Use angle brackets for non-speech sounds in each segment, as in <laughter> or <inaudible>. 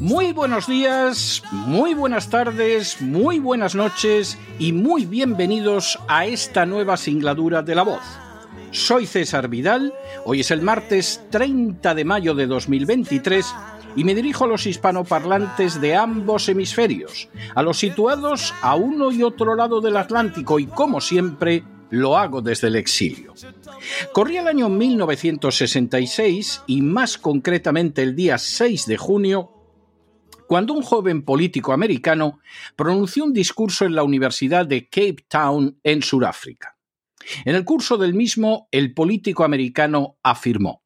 Muy buenos días, muy buenas tardes, muy buenas noches y muy bienvenidos a esta nueva singladura de la voz. Soy César Vidal, hoy es el martes 30 de mayo de 2023 y me dirijo a los hispanoparlantes de ambos hemisferios, a los situados a uno y otro lado del Atlántico y como siempre lo hago desde el exilio. Corría el año 1966 y más concretamente el día 6 de junio cuando un joven político americano pronunció un discurso en la Universidad de Cape Town en Sudáfrica. En el curso del mismo, el político americano afirmó,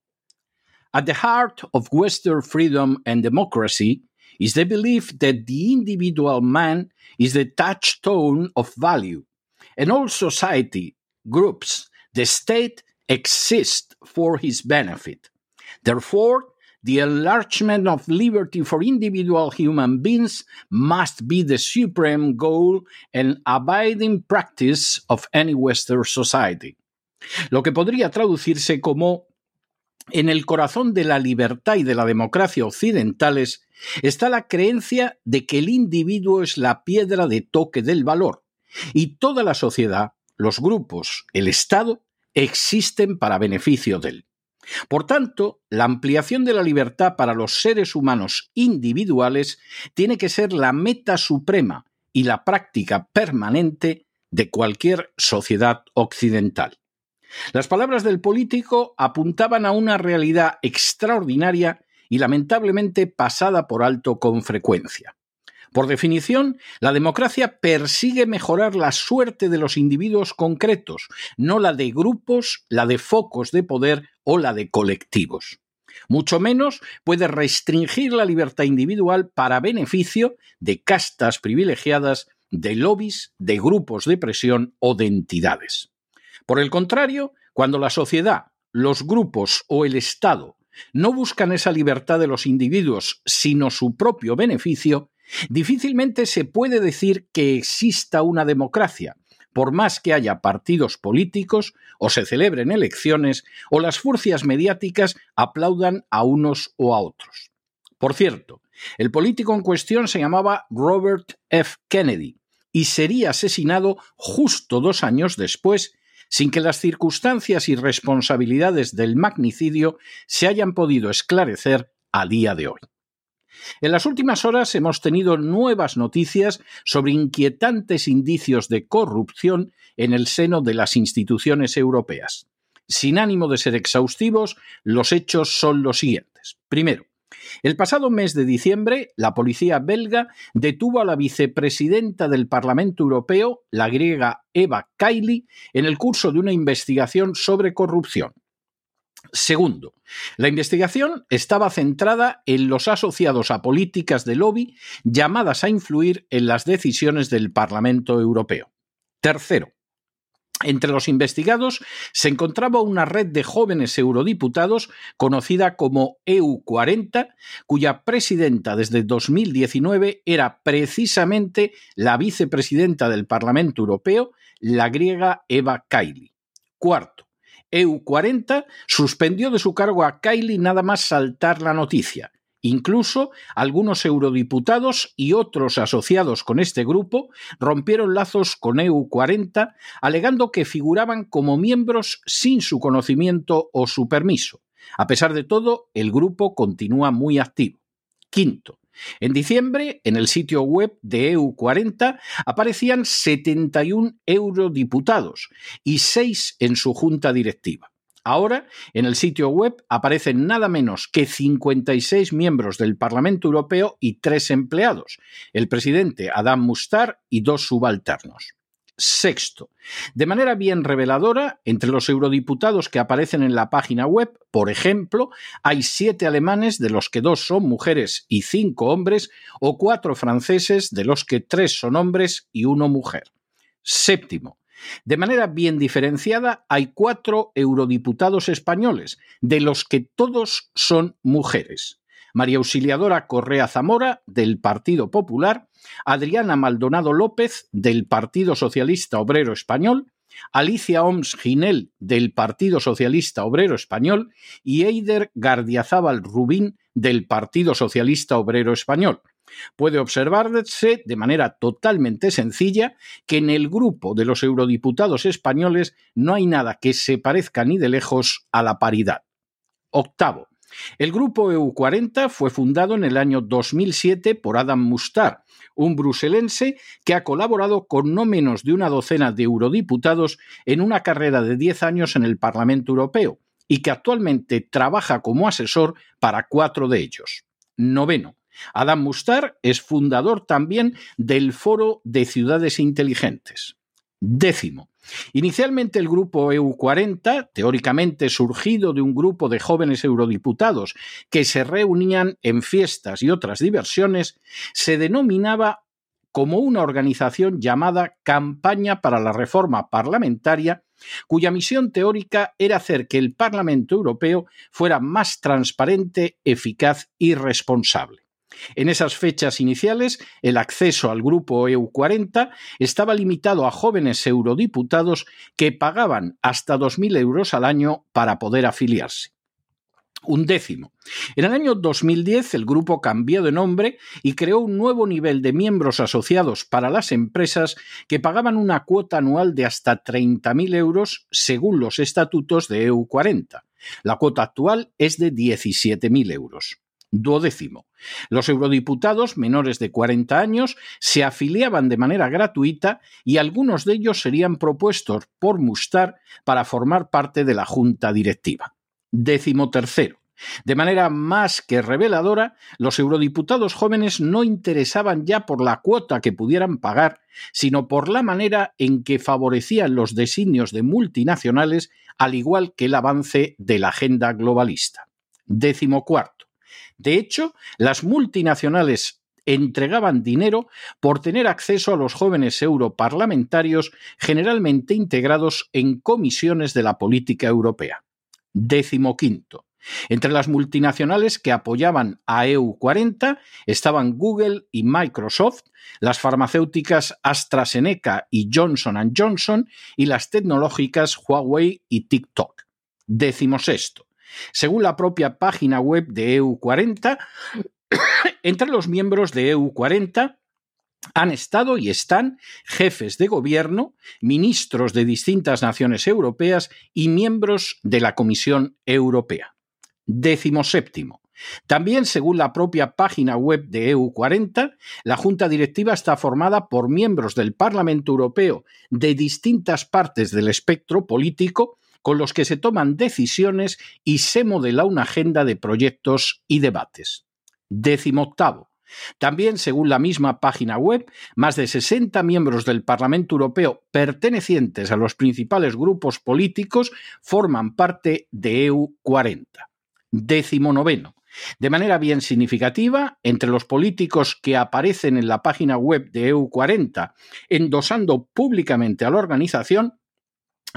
At the heart of Western freedom and democracy is the belief that the individual man is the touchstone of value, and all society, groups, the state exist for his benefit. Therefore, the enlargement of liberty for individual human beings must be the supreme goal and abiding practice of any Western society. Lo que podría traducirse como en el corazón de la libertad y de la democracia occidentales está la creencia de que el individuo es la piedra de toque del valor y toda la sociedad, los grupos, el Estado, existen para beneficio de él. Por tanto, la ampliación de la libertad para los seres humanos individuales tiene que ser la meta suprema y la práctica permanente de cualquier sociedad occidental. Las palabras del político apuntaban a una realidad extraordinaria y lamentablemente pasada por alto con frecuencia. Por definición, la democracia persigue mejorar la suerte de los individuos concretos, no la de grupos, la de focos de poder o la de colectivos. Mucho menos puede restringir la libertad individual para beneficio de castas privilegiadas, de lobbies, de grupos de presión o de entidades. Por el contrario, cuando la sociedad, los grupos o el Estado no buscan esa libertad de los individuos, sino su propio beneficio, difícilmente se puede decir que exista una democracia, por más que haya partidos políticos o se celebren elecciones o las furcias mediáticas aplaudan a unos o a otros. Por cierto, el político en cuestión se llamaba Robert F. Kennedy y sería asesinado justo dos años después sin que las circunstancias y responsabilidades del magnicidio se hayan podido esclarecer a día de hoy. En las últimas horas hemos tenido nuevas noticias sobre inquietantes indicios de corrupción en el seno de las instituciones europeas. Sin ánimo de ser exhaustivos, los hechos son los siguientes. Primero, el pasado mes de diciembre, la policía belga detuvo a la vicepresidenta del Parlamento Europeo, la griega Eva Kaili, en el curso de una investigación sobre corrupción. Segundo, la investigación estaba centrada en los asociados a políticas de lobby llamadas a influir en las decisiones del Parlamento Europeo. Tercero, entre los investigados se encontraba una red de jóvenes eurodiputados conocida como EU40, cuya presidenta desde 2019 era precisamente la vicepresidenta del Parlamento Europeo, la griega Eva Kaili. Cuarto, EU40 suspendió de su cargo a Kaili nada más saltar la noticia. Incluso algunos eurodiputados y otros asociados con este grupo rompieron lazos con EU40, alegando que figuraban como miembros sin su conocimiento o su permiso. A pesar de todo, el grupo continúa muy activo. Quinto, en diciembre, en el sitio web de EU40 aparecían 71 eurodiputados y 6 en su junta directiva. Ahora, en el sitio web aparecen nada menos que 56 miembros del Parlamento Europeo y tres empleados, el presidente Adam Mustar y dos subalternos. Sexto, de manera bien reveladora, entre los eurodiputados que aparecen en la página web, por ejemplo, hay siete alemanes de los que dos son mujeres y cinco hombres, o cuatro franceses de los que tres son hombres y uno mujer. Séptimo, de manera bien diferenciada, hay cuatro eurodiputados españoles, de los que todos son mujeres. María Auxiliadora Correa Zamora, del Partido Popular, Adriana Maldonado López, del Partido Socialista Obrero Español, Alicia Oms Ginel, del Partido Socialista Obrero Español, y Eider Gardiazábal Rubín, del Partido Socialista Obrero Español. Puede observarse de manera totalmente sencilla que en el grupo de los eurodiputados españoles no hay nada que se parezca ni de lejos a la paridad. Octavo. El grupo EU40 fue fundado en el año 2007 por Adam Mustar, un bruselense que ha colaborado con no menos de una docena de eurodiputados en una carrera de 10 años en el Parlamento Europeo y que actualmente trabaja como asesor para cuatro de ellos. Noveno. Adam Mustar es fundador también del Foro de Ciudades Inteligentes. Décimo. Inicialmente el grupo EU40, teóricamente surgido de un grupo de jóvenes eurodiputados que se reunían en fiestas y otras diversiones, se denominaba como una organización llamada Campaña para la Reforma Parlamentaria, cuya misión teórica era hacer que el Parlamento Europeo fuera más transparente, eficaz y responsable. En esas fechas iniciales, el acceso al grupo EU40 estaba limitado a jóvenes eurodiputados que pagaban hasta 2.000 euros al año para poder afiliarse. Un décimo. En el año 2010 el grupo cambió de nombre y creó un nuevo nivel de miembros asociados para las empresas que pagaban una cuota anual de hasta 30.000 euros según los estatutos de EU40. La cuota actual es de 17.000 euros. Duodécimo. Los eurodiputados menores de 40 años se afiliaban de manera gratuita y algunos de ellos serían propuestos por Mustar para formar parte de la junta directiva. Décimo tercero. De manera más que reveladora, los eurodiputados jóvenes no interesaban ya por la cuota que pudieran pagar, sino por la manera en que favorecían los designios de multinacionales, al igual que el avance de la agenda globalista. Décimo cuarto. De hecho, las multinacionales entregaban dinero por tener acceso a los jóvenes europarlamentarios generalmente integrados en comisiones de la política europea. Décimo quinto. Entre las multinacionales que apoyaban a EU40 estaban Google y Microsoft, las farmacéuticas AstraZeneca y Johnson Johnson y las tecnológicas Huawei y TikTok. Décimo sexto. Según la propia página web de EU40, <coughs> entre los miembros de EU40 han estado y están jefes de gobierno, ministros de distintas naciones europeas y miembros de la Comisión Europea. Décimo séptimo. También, según la propia página web de EU40, la Junta Directiva está formada por miembros del Parlamento Europeo de distintas partes del espectro político con los que se toman decisiones y se modela una agenda de proyectos y debates. Décimo octavo. También, según la misma página web, más de 60 miembros del Parlamento Europeo pertenecientes a los principales grupos políticos forman parte de EU 40. Décimo noveno. De manera bien significativa, entre los políticos que aparecen en la página web de EU 40 endosando públicamente a la organización,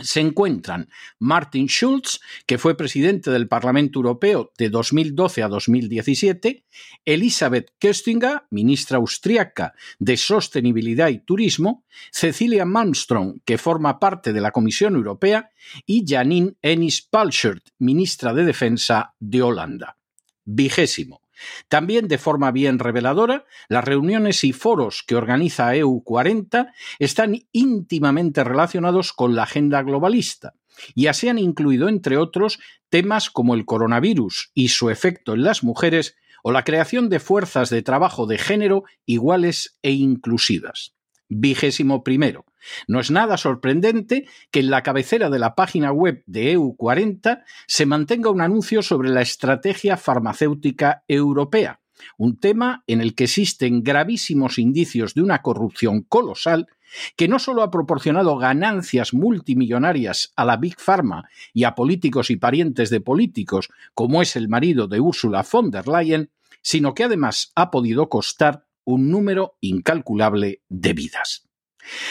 se encuentran Martin Schulz, que fue presidente del Parlamento Europeo de 2012 a 2017, Elisabeth Köstinger, ministra austriaca de Sostenibilidad y Turismo, Cecilia Malmström, que forma parte de la Comisión Europea, y Janine Ennis-Palschert, ministra de Defensa de Holanda. Vigésimo. También de forma bien reveladora, las reuniones y foros que organiza EU40 están íntimamente relacionados con la agenda globalista y así han incluido, entre otros, temas como el coronavirus y su efecto en las mujeres o la creación de fuerzas de trabajo de género iguales e inclusivas. Vigésimo primero. No es nada sorprendente que en la cabecera de la página web de EU40 se mantenga un anuncio sobre la estrategia farmacéutica europea, un tema en el que existen gravísimos indicios de una corrupción colosal que no solo ha proporcionado ganancias multimillonarias a la Big Pharma y a políticos y parientes de políticos, como es el marido de Ursula von der Leyen, sino que además ha podido costar un número incalculable de vidas.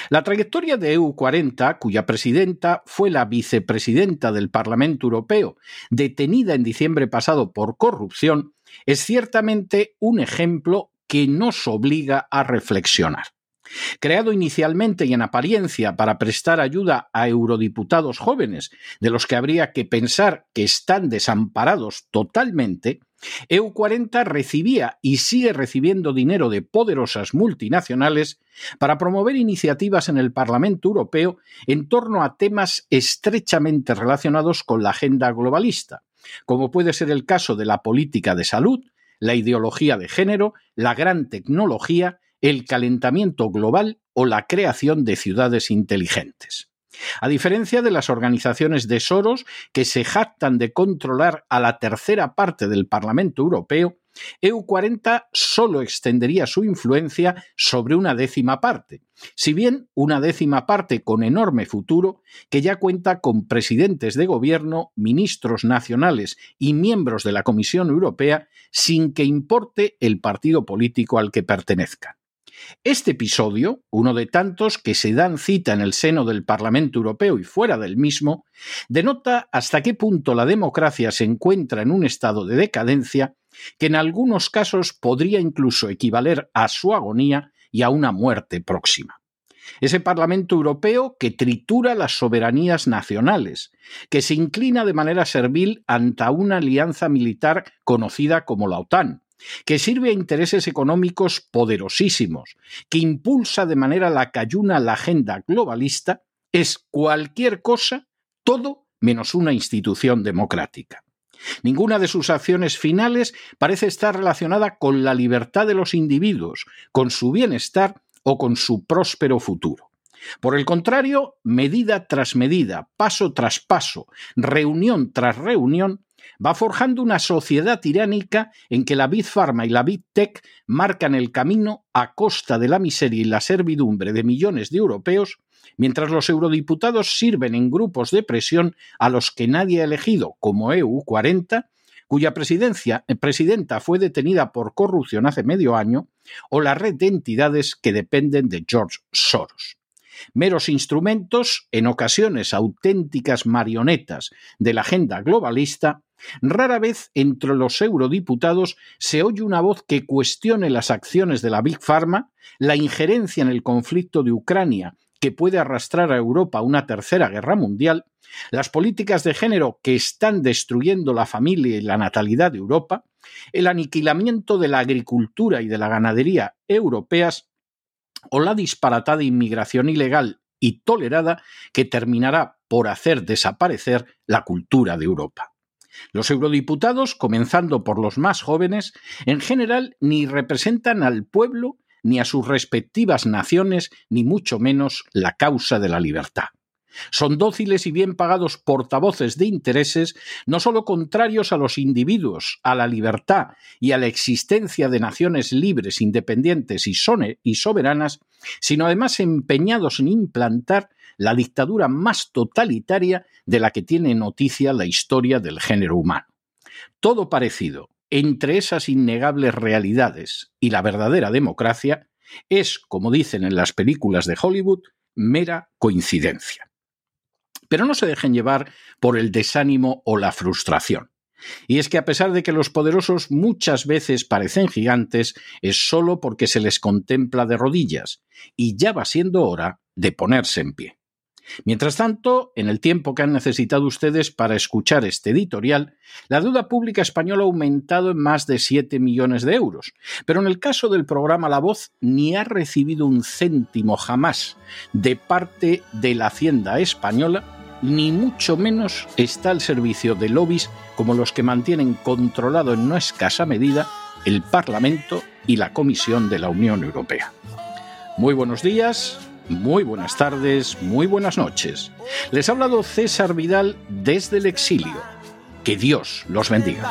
La trayectoria de EU40, cuya presidenta fue la vicepresidenta del Parlamento Europeo, detenida en diciembre pasado por corrupción, es ciertamente un ejemplo que nos obliga a reflexionar. Creado inicialmente y en apariencia para prestar ayuda a eurodiputados jóvenes, de los que habría que pensar que están desamparados totalmente, EU40 recibía y sigue recibiendo dinero de poderosas multinacionales para promover iniciativas en el Parlamento Europeo en torno a temas estrechamente relacionados con la agenda globalista, como puede ser el caso de la política de salud, la ideología de género, la gran tecnología, el calentamiento global o la creación de ciudades inteligentes. A diferencia de las organizaciones de Soros que se jactan de controlar a la tercera parte del Parlamento Europeo, EU40 solo extendería su influencia sobre una décima parte, si bien una décima parte con enorme futuro que ya cuenta con presidentes de gobierno, ministros nacionales y miembros de la Comisión Europea sin que importe el partido político al que pertenezcan. Este episodio, uno de tantos que se dan cita en el seno del Parlamento Europeo y fuera del mismo, denota hasta qué punto la democracia se encuentra en un estado de decadencia que en algunos casos podría incluso equivaler a su agonía y a una muerte próxima. Ese Parlamento Europeo que tritura las soberanías nacionales, que se inclina de manera servil ante una alianza militar conocida como la OTAN, que sirve a intereses económicos poderosísimos, que impulsa de manera lacayuna la agenda globalista, es cualquier cosa, todo menos una institución democrática. Ninguna de sus acciones finales parece estar relacionada con la libertad de los individuos, con su bienestar o con su próspero futuro. Por el contrario, medida tras medida, paso tras paso, reunión tras reunión, va forjando una sociedad tiránica en que la Big Pharma y la Big Tech marcan el camino a costa de la miseria y la servidumbre de millones de europeos, mientras los eurodiputados sirven en grupos de presión a los que nadie ha elegido, como EU40, cuya presidencia, eh, presidenta fue detenida por corrupción hace medio año, o la red de entidades que dependen de George Soros meros instrumentos, en ocasiones auténticas marionetas de la agenda globalista, rara vez entre los eurodiputados se oye una voz que cuestione las acciones de la Big Pharma, la injerencia en el conflicto de Ucrania que puede arrastrar a Europa a una tercera guerra mundial, las políticas de género que están destruyendo la familia y la natalidad de Europa, el aniquilamiento de la agricultura y de la ganadería europeas o la disparatada inmigración ilegal y tolerada que terminará por hacer desaparecer la cultura de Europa. Los eurodiputados, comenzando por los más jóvenes, en general ni representan al pueblo ni a sus respectivas naciones, ni mucho menos la causa de la libertad. Son dóciles y bien pagados portavoces de intereses, no solo contrarios a los individuos, a la libertad y a la existencia de naciones libres, independientes y, y soberanas, sino además empeñados en implantar la dictadura más totalitaria de la que tiene noticia la historia del género humano. Todo parecido entre esas innegables realidades y la verdadera democracia es, como dicen en las películas de Hollywood, mera coincidencia. Pero no se dejen llevar por el desánimo o la frustración. Y es que a pesar de que los poderosos muchas veces parecen gigantes, es solo porque se les contempla de rodillas, y ya va siendo hora de ponerse en pie. Mientras tanto, en el tiempo que han necesitado ustedes para escuchar este editorial, la deuda pública española ha aumentado en más de 7 millones de euros, pero en el caso del programa La Voz ni ha recibido un céntimo jamás de parte de la Hacienda española, ni mucho menos está al servicio de lobbies como los que mantienen controlado en no escasa medida el Parlamento y la Comisión de la Unión Europea. Muy buenos días, muy buenas tardes, muy buenas noches. Les ha hablado César Vidal desde el exilio. Que Dios los bendiga.